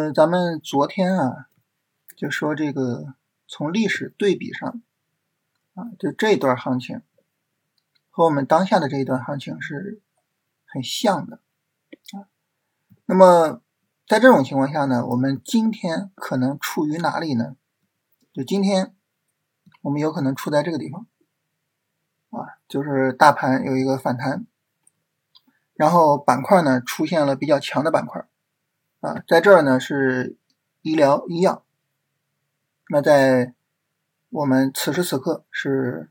嗯，咱们昨天啊，就说这个从历史对比上啊，就这一段行情和我们当下的这一段行情是很像的啊。那么在这种情况下呢，我们今天可能处于哪里呢？就今天我们有可能处在这个地方啊，就是大盘有一个反弹，然后板块呢出现了比较强的板块。啊，在这儿呢是医疗医药，那在我们此时此刻是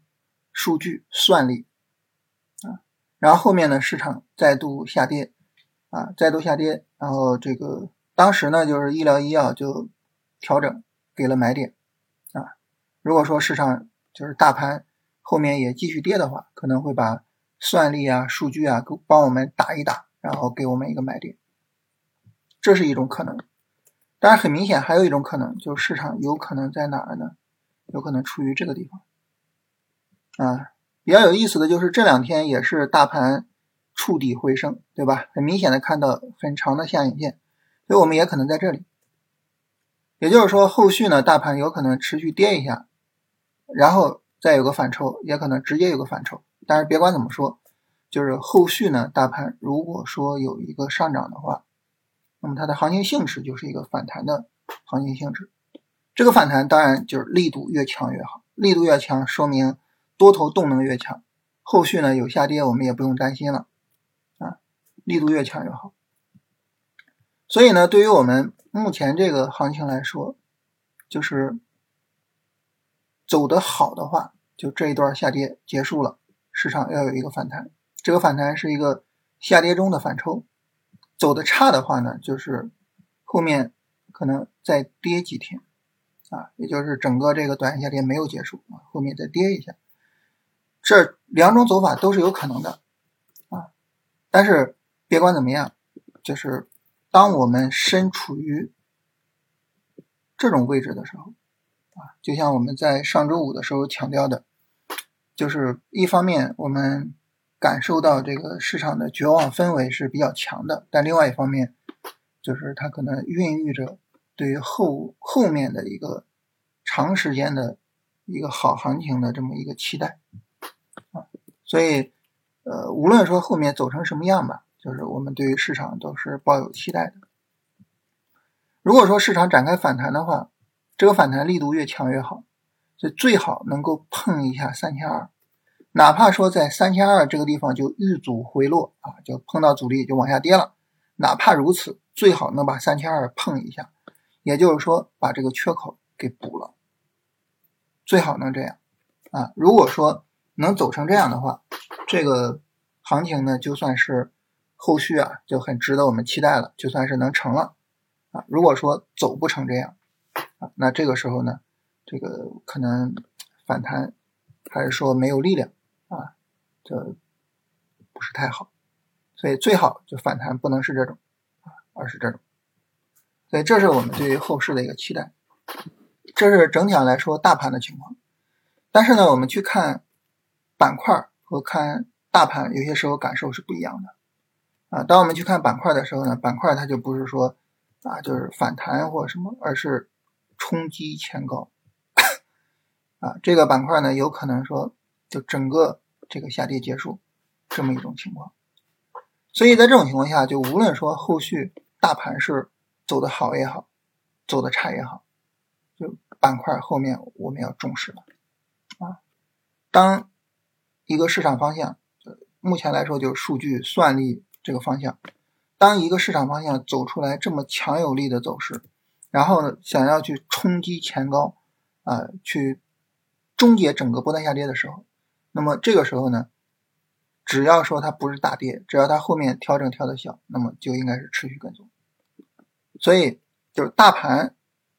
数据算力啊，然后后面呢市场再度下跌啊，再度下跌，然后这个当时呢就是医疗医药就调整给了买点啊，如果说市场就是大盘后面也继续跌的话，可能会把算力啊、数据啊给帮我们打一打，然后给我们一个买点。这是一种可能，当然很明显，还有一种可能，就是市场有可能在哪儿呢？有可能处于这个地方。啊，比较有意思的就是这两天也是大盘触底回升，对吧？很明显的看到很长的下影线，所以我们也可能在这里。也就是说，后续呢，大盘有可能持续跌一下，然后再有个反抽，也可能直接有个反抽。但是别管怎么说，就是后续呢，大盘如果说有一个上涨的话。那么它的行情性质就是一个反弹的行情性质，这个反弹当然就是力度越强越好，力度越强说明多头动能越强，后续呢有下跌我们也不用担心了啊，力度越强越好。所以呢，对于我们目前这个行情来说，就是走得好的话，就这一段下跌结束了，市场要有一个反弹，这个反弹是一个下跌中的反抽。走的差的话呢，就是后面可能再跌几天啊，也就是整个这个短线下跌没有结束啊，后面再跌一下，这两种走法都是有可能的啊。但是别管怎么样，就是当我们身处于这种位置的时候啊，就像我们在上周五的时候强调的，就是一方面我们。感受到这个市场的绝望氛围是比较强的，但另外一方面，就是它可能孕育着对于后后面的一个长时间的一个好行情的这么一个期待啊，所以呃，无论说后面走成什么样吧，就是我们对于市场都是抱有期待的。如果说市场展开反弹的话，这个反弹力度越强越好，所以最好能够碰一下三千二。哪怕说在三千二这个地方就遇阻回落啊，就碰到阻力就往下跌了，哪怕如此，最好能把三千二碰一下，也就是说把这个缺口给补了，最好能这样啊。如果说能走成这样的话，这个行情呢就算是后续啊就很值得我们期待了，就算是能成了啊。如果说走不成这样啊，那这个时候呢，这个可能反弹还是说没有力量。啊，这不是太好，所以最好就反弹不能是这种啊，而是这种。所以这是我们对于后市的一个期待。这是整体上来说大盘的情况。但是呢，我们去看板块和看大盘，有些时候感受是不一样的啊。当我们去看板块的时候呢，板块它就不是说啊，就是反弹或什么，而是冲击前高 啊。这个板块呢，有可能说。就整个这个下跌结束，这么一种情况，所以在这种情况下，就无论说后续大盘是走的好也好，走的差也好，就板块后面我们要重视了啊。当一个市场方向，目前来说就是数据算力这个方向，当一个市场方向走出来这么强有力的走势，然后呢想要去冲击前高啊，去终结整个波段下跌的时候。那么这个时候呢，只要说它不是大跌，只要它后面调整调的小，那么就应该是持续跟踪。所以就是大盘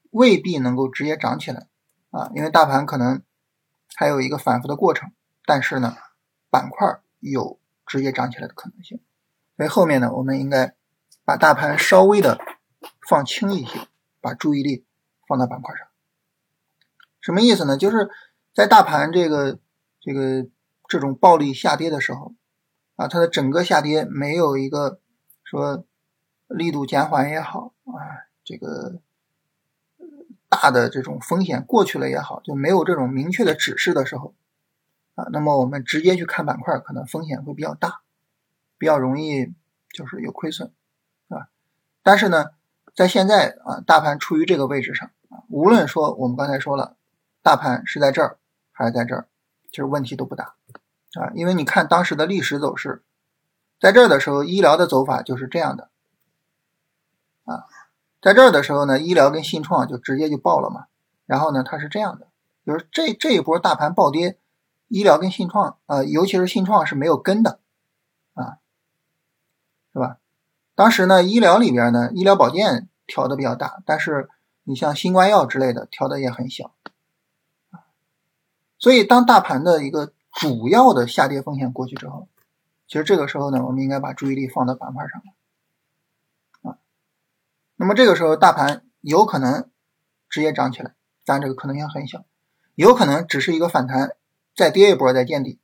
未必能够直接涨起来啊，因为大盘可能还有一个反复的过程。但是呢，板块有直接涨起来的可能性。所以后面呢，我们应该把大盘稍微的放轻一些，把注意力放到板块上。什么意思呢？就是在大盘这个。这个这种暴力下跌的时候，啊，它的整个下跌没有一个说力度减缓也好啊，这个大的这种风险过去了也好，就没有这种明确的指示的时候啊，那么我们直接去看板块，可能风险会比较大，比较容易就是有亏损，啊？但是呢，在现在啊，大盘处于这个位置上啊，无论说我们刚才说了，大盘是在这儿还是在这儿，其实问题都不大啊，因为你看当时的历史走势，在这儿的时候，医疗的走法就是这样的。啊，在这儿的时候呢，医疗跟信创就直接就爆了嘛。然后呢，它是这样的，就是这这一波大盘暴跌，医疗跟信创啊，尤其是信创是没有跟的啊，是吧？当时呢，医疗里边呢，医疗保健调的比较大，但是你像新冠药之类的调的也很小。所以，当大盘的一个主要的下跌风险过去之后，其实这个时候呢，我们应该把注意力放到板块上了。那么这个时候，大盘有可能直接涨起来，但这个可能性很小，有可能只是一个反弹，再跌一波再见底，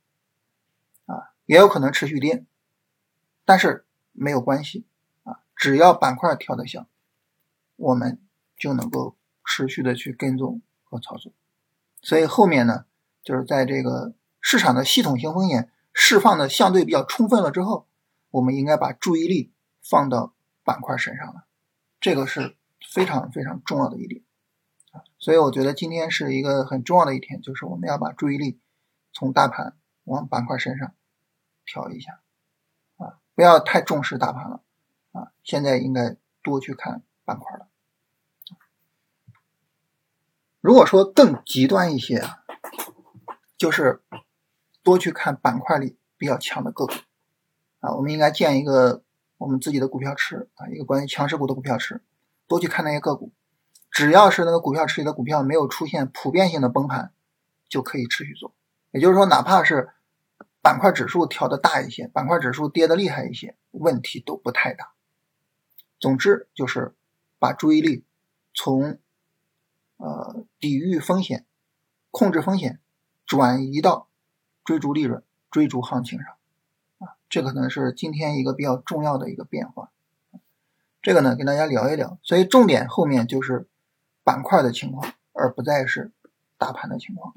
啊，也有可能持续跌，但是没有关系啊，只要板块调的小，我们就能够持续的去跟踪和操作。所以后面呢，就是在这个市场的系统性风险释放的相对比较充分了之后，我们应该把注意力放到板块身上了。这个是非常非常重要的一点啊，所以我觉得今天是一个很重要的一天，就是我们要把注意力从大盘往板块身上调一下啊，不要太重视大盘了啊，现在应该多去看板块了。如果说更极端一些啊，就是多去看板块里比较强的个股啊，我们应该建一个。我们自己的股票池啊，一个关于强势股的股票池，多去看那些个股，只要是那个股票池里的股票没有出现普遍性的崩盘，就可以持续做。也就是说，哪怕是板块指数调的大一些，板块指数跌的厉害一些，问题都不太大。总之就是把注意力从呃抵御风险、控制风险，转移到追逐利润、追逐行情上。啊这可能是今天一个比较重要的一个变化，这个呢跟大家聊一聊，所以重点后面就是板块的情况，而不再是大盘的情况。